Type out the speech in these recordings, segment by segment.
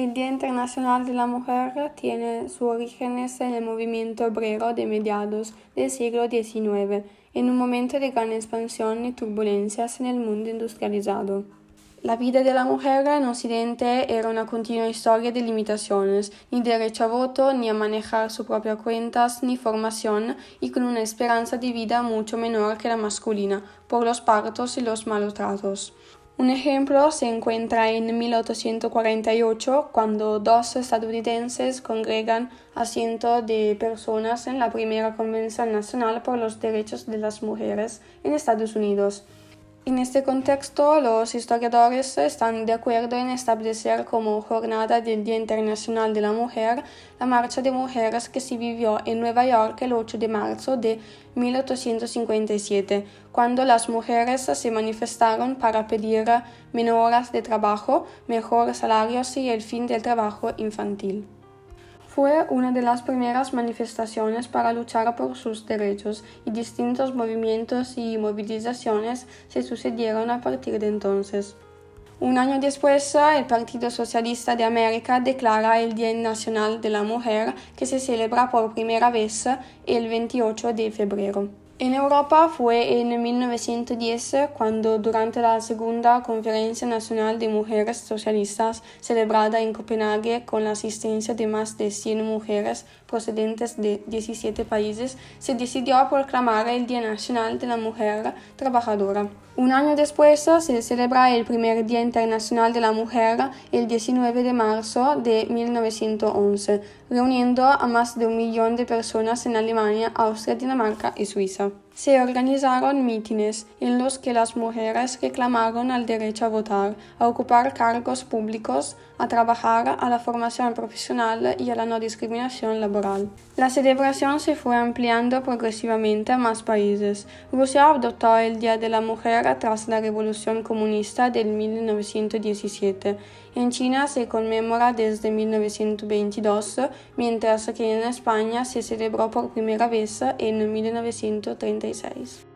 El Día Internacional de la Mujer tiene sus orígenes en el movimiento obrero de mediados del siglo XIX, en un momento de gran expansión y turbulencias en el mundo industrializado. La vida de la mujer en Occidente era una continua historia de limitaciones, ni derecho a voto, ni a manejar sus propias cuentas, ni formación, y con una esperanza de vida mucho menor que la masculina, por los partos y los malos tratos. Un ejemplo se encuentra en 1848, cuando dos estadounidenses congregan a cientos de personas en la primera Convención Nacional por los Derechos de las Mujeres en Estados Unidos. En este contexto, los historiadores están de acuerdo en establecer como jornada del Día Internacional de la Mujer la marcha de mujeres que se vivió en Nueva York el 8 de marzo de 1857, cuando las mujeres se manifestaron para pedir menos horas de trabajo, mejores salarios y el fin del trabajo infantil. Fue una de las primeras manifestaciones para luchar por sus derechos y distintos movimientos y movilizaciones se sucedieron a partir de entonces. Un año después, el Partido Socialista de América declara el Día Nacional de la Mujer, que se celebra por primera vez el 28 de febrero. En Europa fue en 1910 cuando durante la Segunda Conferencia Nacional de Mujeres Socialistas celebrada en Copenhague con la asistencia de más de 100 mujeres procedentes de 17 países se decidió proclamar el Día Nacional de la Mujer Trabajadora. Un año después se celebra el primer Día Internacional de la Mujer el 19 de marzo de 1911, reuniendo a más de un millón de personas en Alemania, Austria, Dinamarca y Suiza. Se organizaron mítines en los que las mujeres reclamaron el derecho a votar, a ocupar cargos públicos, a trabajar, a la formación profesional y a la no discriminación laboral. La celebración se fue ampliando progresivamente a más países. Rusia adoptó el Día de la Mujer tras la Revolución Comunista del 1917. En China se conmemora desde 1922, mientras que en España se celebró por primera vez en 1936.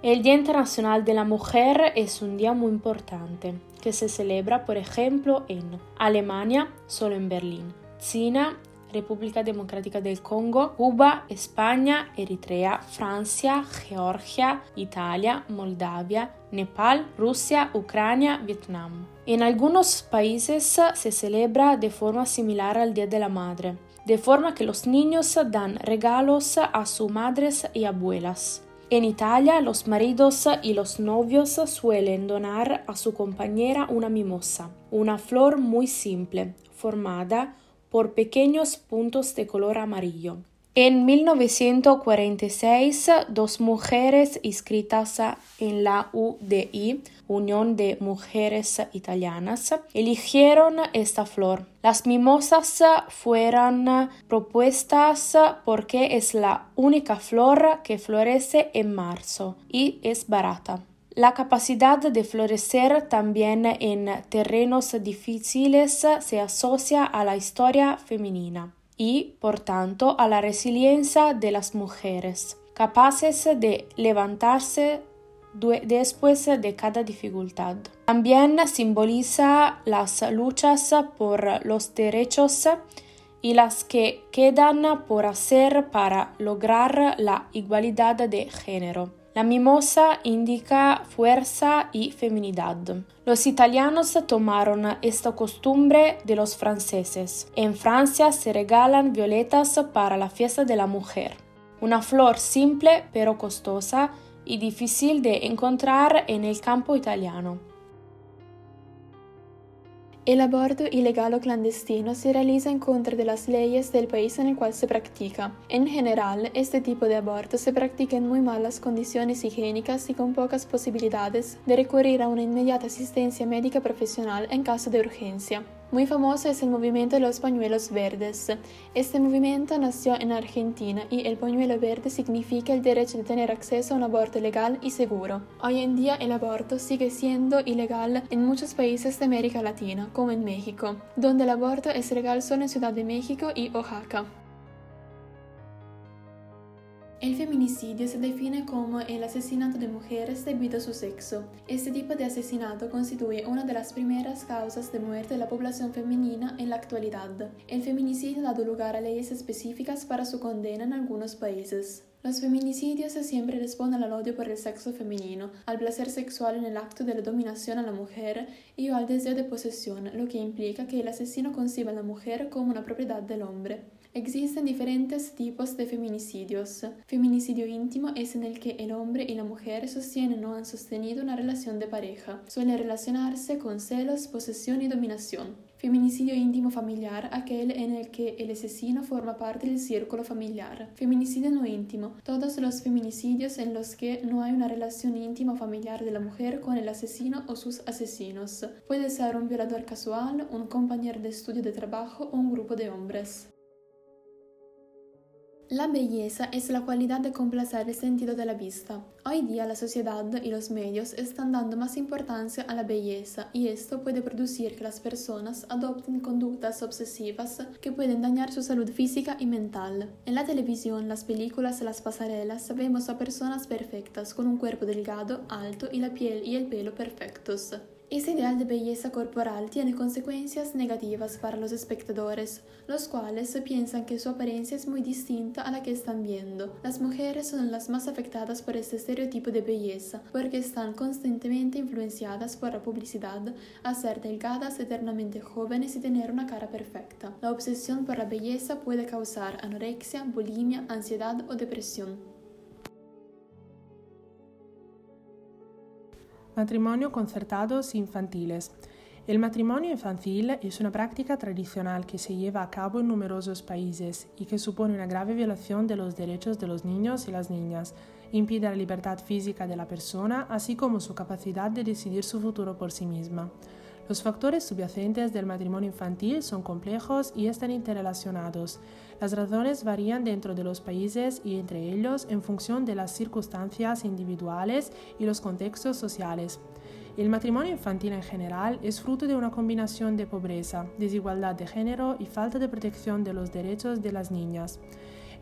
El Día Internacional de la Mujer es un día muy importante, que se celebra, por ejemplo, en Alemania, solo en Berlín, China, República Democrática del Congo, Cuba, España, Eritrea, Francia, Georgia, Italia, Moldavia, Nepal, Rusia, Ucrania, Vietnam. En algunos países se celebra de forma similar al Día de la Madre, de forma que los niños dan regalos a sus madres y abuelas. En Italia los maridos y los novios suelen donar a su compañera una mimosa, una flor muy simple, formada por pequeños puntos de color amarillo. En 1946, dos mujeres inscritas en la UDI, Unión de Mujeres Italianas, eligieron esta flor. Las mimosas fueron propuestas porque es la única flor que florece en marzo y es barata. La capacidad de florecer también en terrenos difíciles se asocia a la historia femenina y, por tanto, a la resiliencia de las mujeres, capaces de levantarse después de cada dificultad. También simboliza las luchas por los derechos y las que quedan por hacer para lograr la igualdad de género. La mimosa indica fuerza y feminidad. Los italianos tomaron esta costumbre de los franceses. En Francia se regalan violetas para la fiesta de la mujer, una flor simple pero costosa y difícil de encontrar en el campo italiano. El aborto ilegal clandestino se realiza en contra de las leyes del país en el cual se practica. En general, este tipo de aborto se practica en muy malas condiciones higiénicas y con pocas posibilidades de recurrir a una inmediata asistencia médica profesional en caso de urgencia. Muy famoso es el movimiento de los pañuelos verdes. Este movimiento nació en Argentina y el pañuelo verde significa el derecho de tener acceso a un aborto legal y seguro. Hoy en día el aborto sigue siendo ilegal en muchos países de América Latina, como en México, donde el aborto es legal solo en Ciudad de México y Oaxaca. El feminicidio se define como el asesinato de mujeres debido a su sexo. Este tipo de asesinato constituye una de las primeras causas de muerte de la población femenina en la actualidad. El feminicidio ha dado lugar a leyes específicas para su condena en algunos países. Los feminicidios siempre responden al odio por el sexo femenino, al placer sexual en el acto de la dominación a la mujer y o al deseo de posesión, lo que implica que el asesino concibe a la mujer como una propiedad del hombre. Existen diferentes tipos de feminicidios. Feminicidio íntimo es en el que el hombre y la mujer sostienen o han sostenido una relación de pareja. Suele relacionarse con celos, posesión y dominación. Feminicidio íntimo familiar, aquel en el que el asesino forma parte del círculo familiar. Feminicidio no íntimo, todos los feminicidios en los que no hay una relación íntima familiar de la mujer con el asesino o sus asesinos. Puede ser un violador casual, un compañero de estudio de trabajo o un grupo de hombres. La belleza es la cualidad de complacer el sentido de la vista. Hoy día la sociedad y los medios están dando más importancia a la belleza y esto puede producir que las personas adopten conductas obsesivas que pueden dañar su salud física y mental. En la televisión, las películas las pasarelas vemos a personas perfectas con un cuerpo delgado, alto y la piel y el pelo perfectos. Ese ideal de belleza corporal tiene consecuencias negativas para los espectadores, los cuales piensan que su apariencia es muy distinta a la que están viendo. Las mujeres son las más afectadas por este estereotipo de belleza, porque están constantemente influenciadas por la publicidad a ser delgadas, eternamente jóvenes y tener una cara perfecta. La obsesión por la belleza puede causar anorexia, bulimia, ansiedad o depresión. Matrimonio concertados infantiles. El matrimonio infantil es una práctica tradicional que se lleva a cabo en numerosos países y que supone una grave violación de los derechos de los niños y las niñas, impide la libertad física de la persona, así como su capacidad de decidir su futuro por sí misma. Los factores subyacentes del matrimonio infantil son complejos y están interrelacionados. Las razones varían dentro de los países y entre ellos en función de las circunstancias individuales y los contextos sociales. El matrimonio infantil en general es fruto de una combinación de pobreza, desigualdad de género y falta de protección de los derechos de las niñas.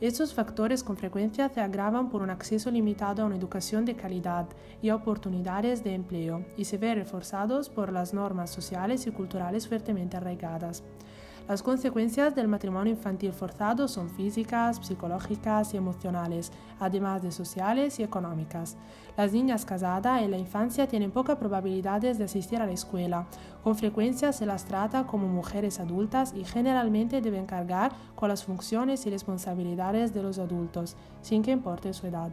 Estos factores con frecuencia se agravan por un acceso limitado a una educación de calidad y oportunidades de empleo y se ven reforzados por las normas sociales y culturales fuertemente arraigadas. Las consecuencias del matrimonio infantil forzado son físicas, psicológicas y emocionales, además de sociales y económicas. Las niñas casadas en la infancia tienen pocas probabilidades de asistir a la escuela. Con frecuencia se las trata como mujeres adultas y generalmente deben cargar con las funciones y responsabilidades de los adultos, sin que importe su edad.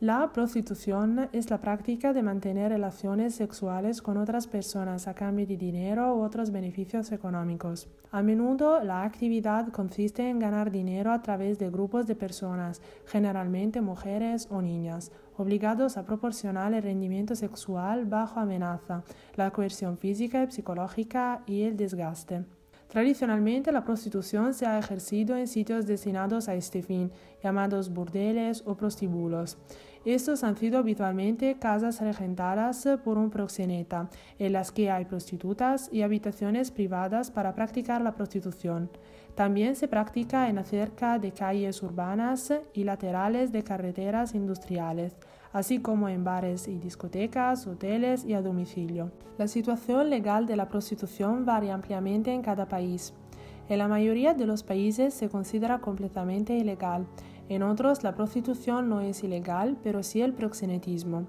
La prostitución es la práctica de mantener relaciones sexuales con otras personas a cambio de dinero u otros beneficios económicos. A menudo la actividad consiste en ganar dinero a través de grupos de personas, generalmente mujeres o niñas, obligados a proporcionar el rendimiento sexual bajo amenaza, la coerción física y psicológica y el desgaste. Tradicionalmente la prostitución se ha ejercido en sitios destinados a este fin, llamados burdeles o prostíbulos. Estos han sido habitualmente casas regentadas por un proxeneta, en las que hay prostitutas y habitaciones privadas para practicar la prostitución. También se practica en cerca de calles urbanas y laterales de carreteras industriales, así como en bares y discotecas, hoteles y a domicilio. La situación legal de la prostitución varía ampliamente en cada país. En la mayoría de los países se considera completamente ilegal en otros, la prostitución no es ilegal, pero sí el proxenetismo.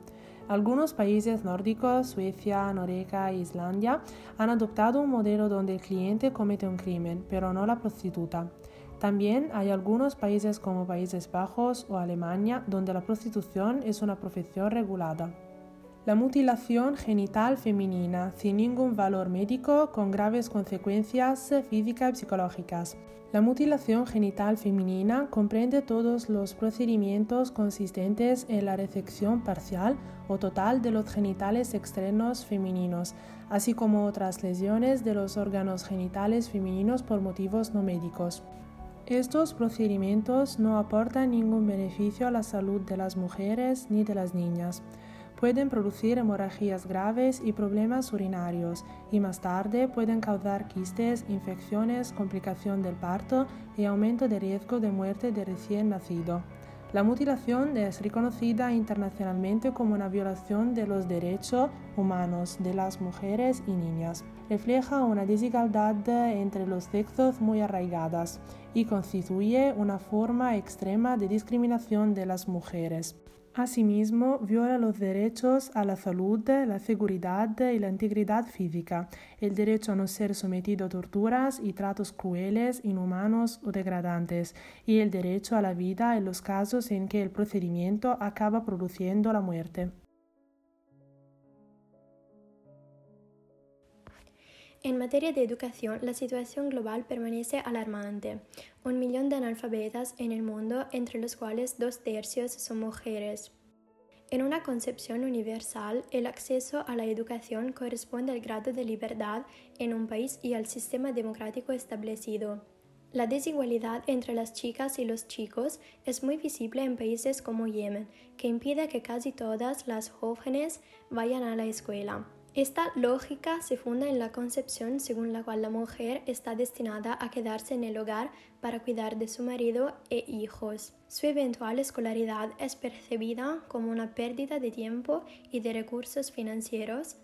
Algunos países nórdicos, Suecia, Noruega e Islandia, han adoptado un modelo donde el cliente comete un crimen, pero no la prostituta. También hay algunos países como Países Bajos o Alemania donde la prostitución es una profesión regulada. La mutilación genital femenina sin ningún valor médico con graves consecuencias físicas y psicológicas. La mutilación genital femenina comprende todos los procedimientos consistentes en la resección parcial o total de los genitales externos femeninos, así como otras lesiones de los órganos genitales femeninos por motivos no médicos. Estos procedimientos no aportan ningún beneficio a la salud de las mujeres ni de las niñas. Pueden producir hemorragias graves y problemas urinarios, y más tarde pueden causar quistes, infecciones, complicación del parto y aumento de riesgo de muerte de recién nacido. La mutilación es reconocida internacionalmente como una violación de los derechos humanos de las mujeres y niñas. Refleja una desigualdad entre los sexos muy arraigadas y constituye una forma extrema de discriminación de las mujeres. Asimismo, viola los derechos a la salud, la seguridad y la integridad física, el derecho a no ser sometido a torturas y tratos crueles, inhumanos o degradantes, y el derecho a la vida en los casos en que el procedimiento acaba produciendo la muerte. En materia de educación, la situación global permanece alarmante. Un millón de analfabetas en el mundo, entre los cuales dos tercios son mujeres. En una concepción universal, el acceso a la educación corresponde al grado de libertad en un país y al sistema democrático establecido. La desigualdad entre las chicas y los chicos es muy visible en países como Yemen, que impide que casi todas las jóvenes vayan a la escuela. Esta lógica se funda en la concepción según la cual la mujer está destinada a quedarse en el hogar para cuidar de su marido e hijos. Su eventual escolaridad es percibida como una pérdida de tiempo y de recursos financieros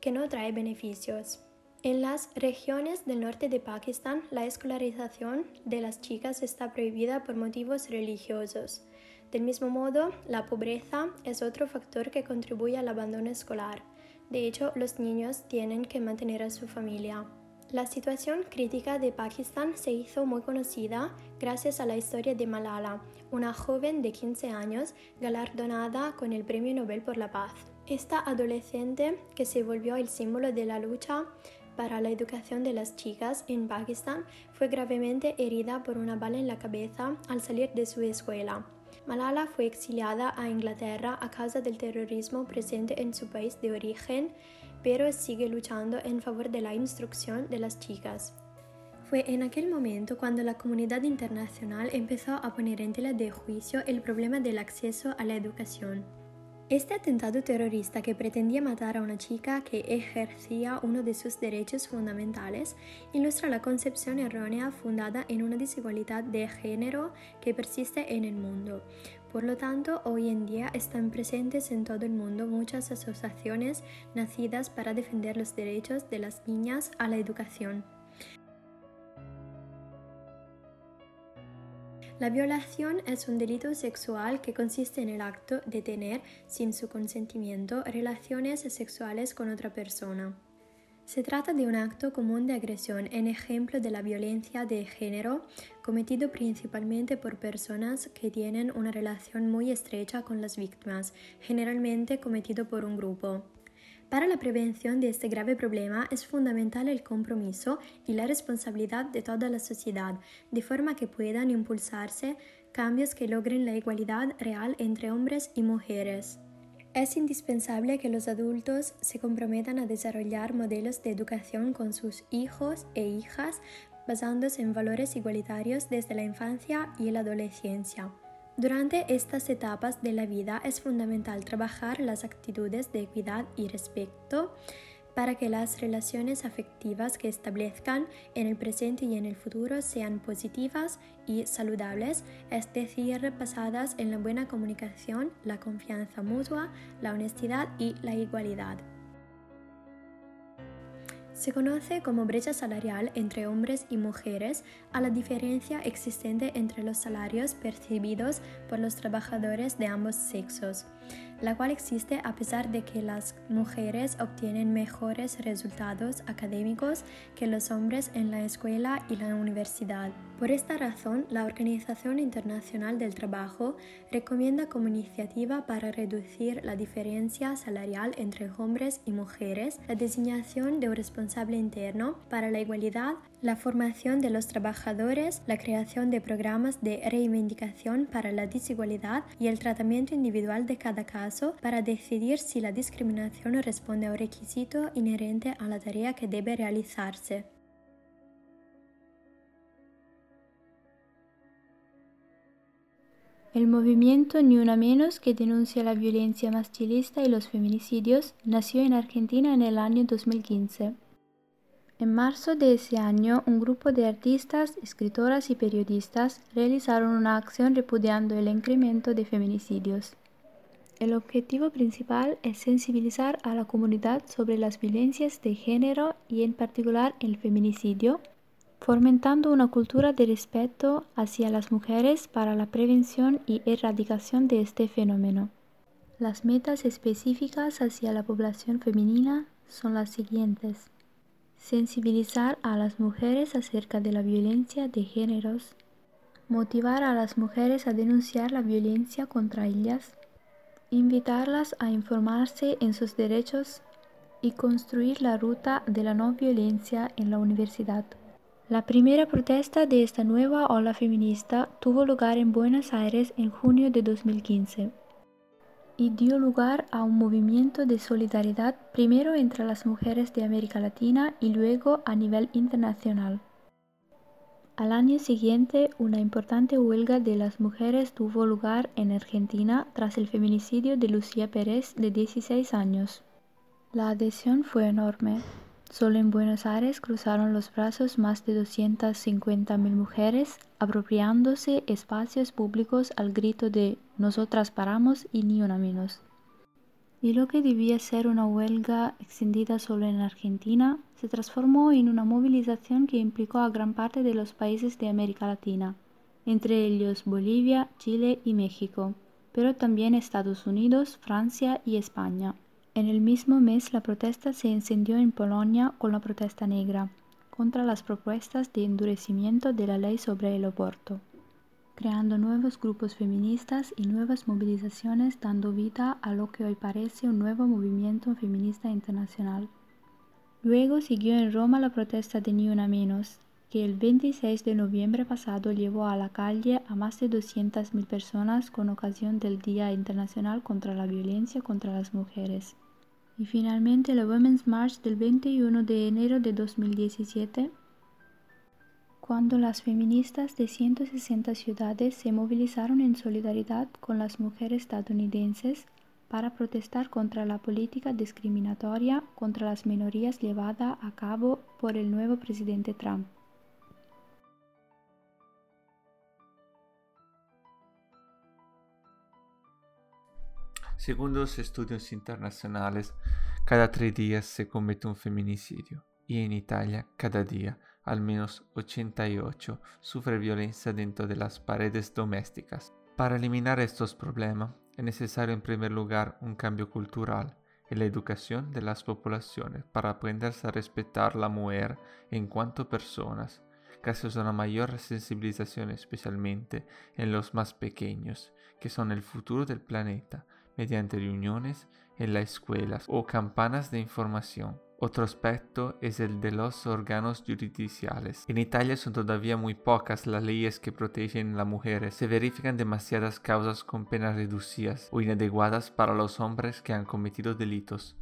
que no trae beneficios. En las regiones del norte de Pakistán, la escolarización de las chicas está prohibida por motivos religiosos. Del mismo modo, la pobreza es otro factor que contribuye al abandono escolar. De hecho, los niños tienen que mantener a su familia. La situación crítica de Pakistán se hizo muy conocida gracias a la historia de Malala, una joven de 15 años galardonada con el Premio Nobel por la Paz. Esta adolescente, que se volvió el símbolo de la lucha para la educación de las chicas en Pakistán, fue gravemente herida por una bala en la cabeza al salir de su escuela. Malala fue exiliada a Inglaterra a causa del terrorismo presente en su país de origen, pero sigue luchando en favor de la instrucción de las chicas. Fue en aquel momento cuando la comunidad internacional empezó a poner en tela de juicio el problema del acceso a la educación. Este atentado terrorista que pretendía matar a una chica que ejercía uno de sus derechos fundamentales ilustra la concepción errónea fundada en una desigualdad de género que persiste en el mundo. Por lo tanto, hoy en día están presentes en todo el mundo muchas asociaciones nacidas para defender los derechos de las niñas a la educación. La violación es un delito sexual que consiste en el acto de tener, sin su consentimiento, relaciones sexuales con otra persona. Se trata de un acto común de agresión en ejemplo de la violencia de género cometido principalmente por personas que tienen una relación muy estrecha con las víctimas, generalmente cometido por un grupo. Para la prevención de este grave problema es fundamental el compromiso y la responsabilidad de toda la sociedad, de forma que puedan impulsarse cambios que logren la igualdad real entre hombres y mujeres. Es indispensable que los adultos se comprometan a desarrollar modelos de educación con sus hijos e hijas basándose en valores igualitarios desde la infancia y la adolescencia. Durante estas etapas de la vida es fundamental trabajar las actitudes de equidad y respeto para que las relaciones afectivas que establezcan en el presente y en el futuro sean positivas y saludables, es decir, basadas en la buena comunicación, la confianza mutua, la honestidad y la igualdad. Se conoce como brecha salarial entre hombres y mujeres a la diferencia existente entre los salarios percibidos por los trabajadores de ambos sexos la cual existe a pesar de que las mujeres obtienen mejores resultados académicos que los hombres en la escuela y la universidad. Por esta razón, la Organización Internacional del Trabajo recomienda como iniciativa para reducir la diferencia salarial entre hombres y mujeres la designación de un responsable interno para la igualdad la formación de los trabajadores, la creación de programas de reivindicación para la desigualdad y el tratamiento individual de cada caso para decidir si la discriminación responde a un requisito inherente a la tarea que debe realizarse. El movimiento Ni Una Menos, que denuncia la violencia machista y los feminicidios, nació en Argentina en el año 2015. En marzo de ese año, un grupo de artistas, escritoras y periodistas realizaron una acción repudiando el incremento de feminicidios. El objetivo principal es sensibilizar a la comunidad sobre las violencias de género y en particular el feminicidio, fomentando una cultura de respeto hacia las mujeres para la prevención y erradicación de este fenómeno. Las metas específicas hacia la población femenina son las siguientes. Sensibilizar a las mujeres acerca de la violencia de géneros. Motivar a las mujeres a denunciar la violencia contra ellas. Invitarlas a informarse en sus derechos y construir la ruta de la no violencia en la universidad. La primera protesta de esta nueva ola feminista tuvo lugar en Buenos Aires en junio de 2015 y dio lugar a un movimiento de solidaridad primero entre las mujeres de América Latina y luego a nivel internacional. Al año siguiente, una importante huelga de las mujeres tuvo lugar en Argentina tras el feminicidio de Lucía Pérez de 16 años. La adhesión fue enorme. Solo en Buenos Aires cruzaron los brazos más de 250.000 mujeres, apropiándose espacios públicos al grito de Nosotras paramos y ni una menos. Y lo que debía ser una huelga extendida solo en Argentina se transformó en una movilización que implicó a gran parte de los países de América Latina, entre ellos Bolivia, Chile y México, pero también Estados Unidos, Francia y España. En el mismo mes la protesta se encendió en Polonia con la protesta negra contra las propuestas de endurecimiento de la ley sobre el aborto, creando nuevos grupos feministas y nuevas movilizaciones dando vida a lo que hoy parece un nuevo movimiento feminista internacional. Luego siguió en Roma la protesta de Ni Una Menos, que el 26 de noviembre pasado llevó a la calle a más de 200.000 personas con ocasión del Día Internacional contra la Violencia contra las Mujeres. Y finalmente la Women's March del 21 de enero de 2017, cuando las feministas de 160 ciudades se movilizaron en solidaridad con las mujeres estadounidenses para protestar contra la política discriminatoria contra las minorías llevada a cabo por el nuevo presidente Trump. Según los estudios internacionales, cada tres días se comete un feminicidio y en Italia cada día al menos 88 sufre violencia dentro de las paredes domésticas. Para eliminar estos problemas es necesario en primer lugar un cambio cultural en la educación de las poblaciones para aprenderse a respetar la mujer en cuanto personas, gracias a una mayor sensibilización especialmente en los más pequeños, que son el futuro del planeta, mediante reuniones en las escuelas o campanas de información. Otro aspecto es el de los órganos judiciales. En Italia son todavía muy pocas las leyes que protegen a las mujeres. Se verifican demasiadas causas con penas reducidas o inadecuadas para los hombres que han cometido delitos.